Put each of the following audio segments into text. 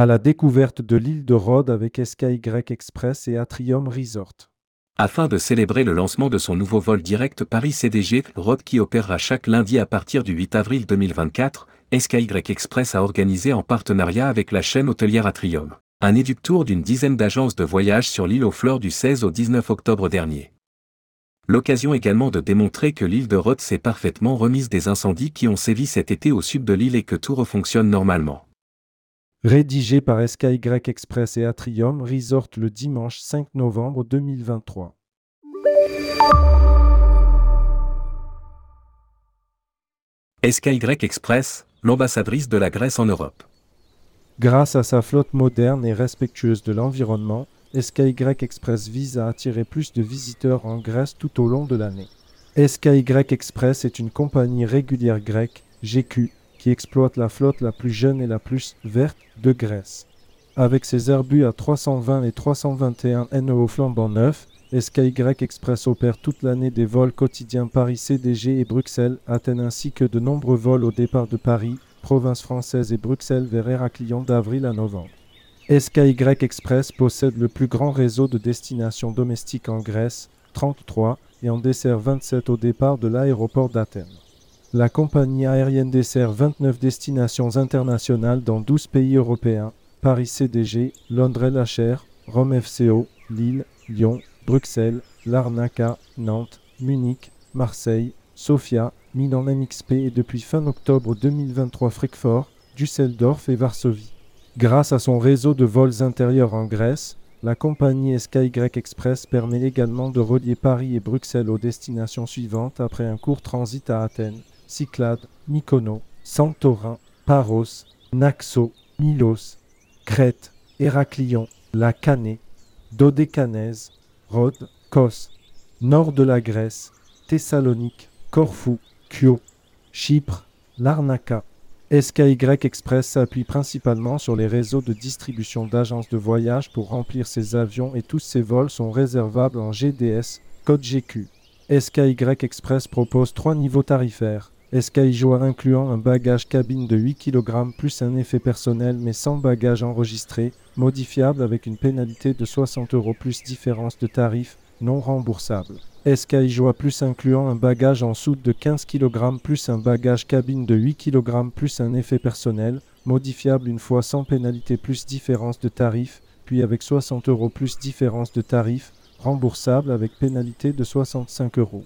À la découverte de l'île de Rhodes avec SKY Express et Atrium Resort. Afin de célébrer le lancement de son nouveau vol direct Paris-CDG, Rhodes qui opérera chaque lundi à partir du 8 avril 2024, SKY Express a organisé en partenariat avec la chaîne hôtelière Atrium, un éductour d'une dizaine d'agences de voyage sur l'île aux fleurs du 16 au 19 octobre dernier. L'occasion également de démontrer que l'île de Rhodes s'est parfaitement remise des incendies qui ont sévi cet été au sud de l'île et que tout refonctionne normalement. Rédigé par SKY Express et Atrium Resort le dimanche 5 novembre 2023. SKY Express, l'ambassadrice de la Grèce en Europe. Grâce à sa flotte moderne et respectueuse de l'environnement, SKY Express vise à attirer plus de visiteurs en Grèce tout au long de l'année. SKY Express est une compagnie régulière grecque, GQ, qui exploite la flotte la plus jeune et la plus verte de Grèce. Avec ses Airbus à 320 et 321 NEO flambant neufs, SKY Express opère toute l'année des vols quotidiens Paris-CDG et Bruxelles-Athènes ainsi que de nombreux vols au départ de Paris, province française et Bruxelles vers Héraclion d'avril à novembre. SKY Express possède le plus grand réseau de destinations domestiques en Grèce, 33, et en dessert 27 au départ de l'aéroport d'Athènes. La compagnie aérienne dessert 29 destinations internationales dans 12 pays européens, Paris CDG, Londres LHR, Rome FCO, Lille, Lyon, Bruxelles, Larnaca, Nantes, Munich, Marseille, Sofia, Milan MXP et depuis fin octobre 2023 Francfort, Düsseldorf et Varsovie. Grâce à son réseau de vols intérieurs en Grèce, la compagnie SKY Express permet également de relier Paris et Bruxelles aux destinations suivantes après un court transit à Athènes, Cyclades, Mykonos, Santorin, Paros, Naxos, Milos, Crète, Héraclion, La Canée, Dodécanèse, Rhodes, Kos, nord de la Grèce, Thessalonique, Corfou, Kyo, Chypre, Larnaca. SKY Express s'appuie principalement sur les réseaux de distribution d'agences de voyage pour remplir ses avions et tous ses vols sont réservables en GDS, code GQ. SKY Express propose trois niveaux tarifaires. Joie incluant un bagage cabine de 8 kg plus un effet personnel mais sans bagage enregistré, modifiable avec une pénalité de 60 euros plus différence de tarif non remboursable? Joie plus incluant un bagage en soude de 15 kg plus un bagage cabine de 8 kg plus un effet personnel, modifiable une fois sans pénalité plus différence de tarif, puis avec 60 euros plus différence de tarif, remboursable avec pénalité de 65 euros?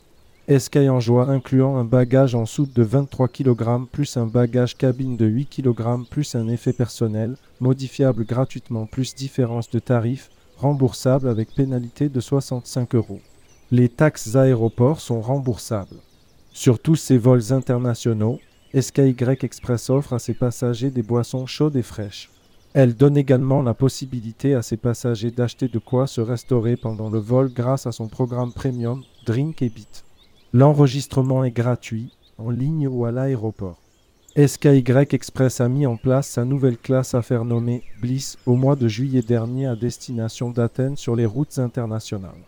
SKY en joie incluant un bagage en soude de 23 kg plus un bagage cabine de 8 kg plus un effet personnel, modifiable gratuitement plus différence de tarif, remboursable avec pénalité de 65 euros. Les taxes aéroports sont remboursables. Sur tous ces vols internationaux, SKY Express offre à ses passagers des boissons chaudes et fraîches. Elle donne également la possibilité à ses passagers d'acheter de quoi se restaurer pendant le vol grâce à son programme premium Drink et Beat. L'enregistrement est gratuit, en ligne ou à l'aéroport. SKY Express a mis en place sa nouvelle classe à faire nommer Bliss au mois de juillet dernier à destination d'Athènes sur les routes internationales.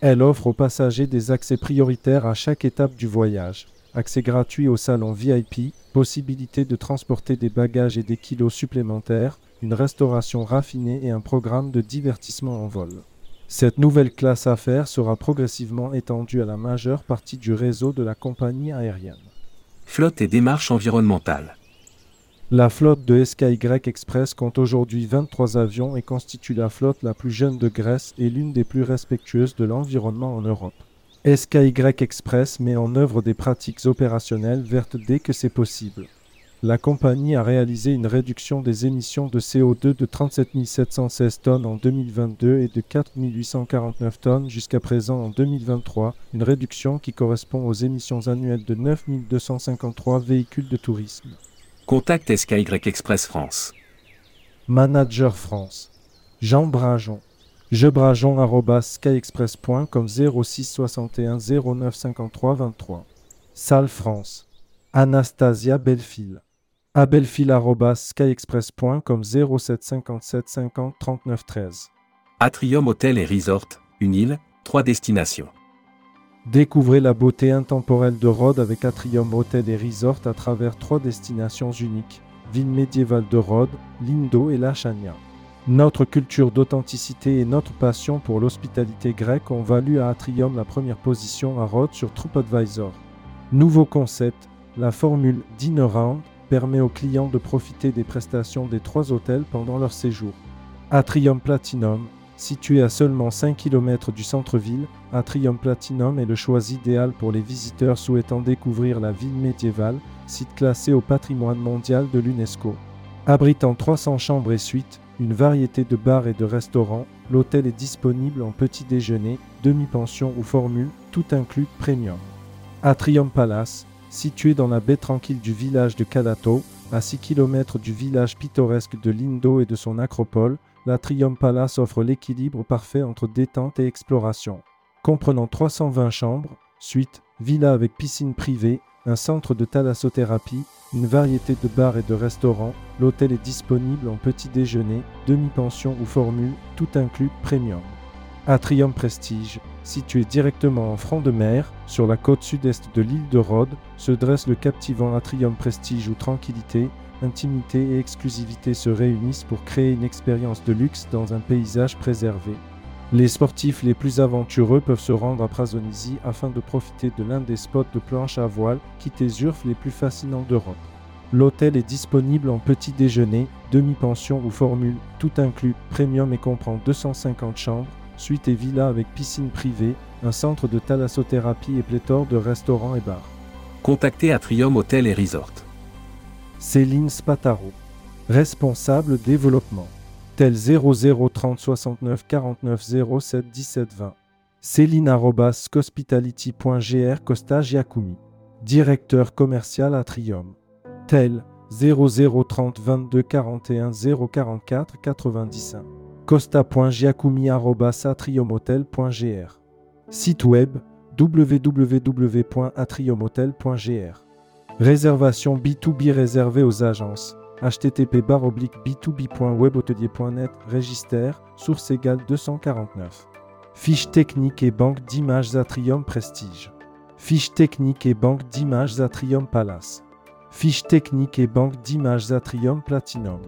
Elle offre aux passagers des accès prioritaires à chaque étape du voyage, accès gratuit au salon VIP, possibilité de transporter des bagages et des kilos supplémentaires, une restauration raffinée et un programme de divertissement en vol. Cette nouvelle classe affaires sera progressivement étendue à la majeure partie du réseau de la compagnie aérienne. Flotte et démarche environnementale. La flotte de SKY Express compte aujourd'hui 23 avions et constitue la flotte la plus jeune de Grèce et l'une des plus respectueuses de l'environnement en Europe. SKY Express met en œuvre des pratiques opérationnelles vertes dès que c'est possible la compagnie a réalisé une réduction des émissions de CO2 de 37 716 tonnes en 2022 et de 4 849 tonnes jusqu'à présent en 2023, une réduction qui correspond aux émissions annuelles de 9 253 véhicules de tourisme. Contact SKY Express France. Manager France. Jean Brajon. jebrajon.skyexpress.com 06 61 09 53 23. Salle France. Anastasia Bellefil abelfil.skyexpress.com 0757 50 39 13. Atrium Hotel et Resort, une île, trois destinations. Découvrez la beauté intemporelle de Rhodes avec Atrium Hotel et Resort à travers trois destinations uniques ville médiévale de Rhodes, Lindo et Lachania. Notre culture d'authenticité et notre passion pour l'hospitalité grecque ont valu à Atrium la première position à Rhodes sur TripAdvisor. Nouveau concept, la formule Dinner Round permet aux clients de profiter des prestations des trois hôtels pendant leur séjour. Atrium Platinum, situé à seulement 5 km du centre-ville, Atrium Platinum est le choix idéal pour les visiteurs souhaitant découvrir la ville médiévale, site classé au patrimoine mondial de l'UNESCO. Abritant 300 chambres et suites, une variété de bars et de restaurants, l'hôtel est disponible en petit déjeuner, demi-pension ou formule, tout inclus premium. Atrium Palace, situé dans la baie tranquille du village de Calato, à 6 km du village pittoresque de Lindo et de son acropole, l'Atrium Palace offre l'équilibre parfait entre détente et exploration. Comprenant 320 chambres, suite, villa avec piscine privée, un centre de thalassothérapie, une variété de bars et de restaurants, l'hôtel est disponible en petit déjeuner, demi-pension ou formule, tout inclus premium. Atrium Prestige, situé directement en front de mer, sur la côte sud-est de l'île de Rhodes, se dresse le captivant Atrium Prestige où tranquillité, intimité et exclusivité se réunissent pour créer une expérience de luxe dans un paysage préservé. Les sportifs les plus aventureux peuvent se rendre à Prasonisi afin de profiter de l'un des spots de planche à voile quittés Zurf les plus fascinants d'Europe. L'hôtel est disponible en petit déjeuner, demi-pension ou formule, tout inclus, premium et comprend 250 chambres, suite et villa avec piscine privée, un centre de thalassothérapie et pléthore de restaurants et bars. Contactez Atrium Hotel et Resort. Céline Spataro, responsable développement, tel 0030 69 49 07 17 20. Céline.hospitality.gr Costa Giacoumi, directeur commercial Atrium, tel 0030 22 41 044 95 costa.giacoumi.atriumhotel.gr Site web www.atriumhotel.gr Réservation B2B réservée aux agences. Http b2b.webhotelier.net Register Source égale 249 Fiche technique et banque d'images Atrium Prestige. Fiche technique et banque d'images Atrium Palace. Fiche technique et banque d'images Atrium Platinum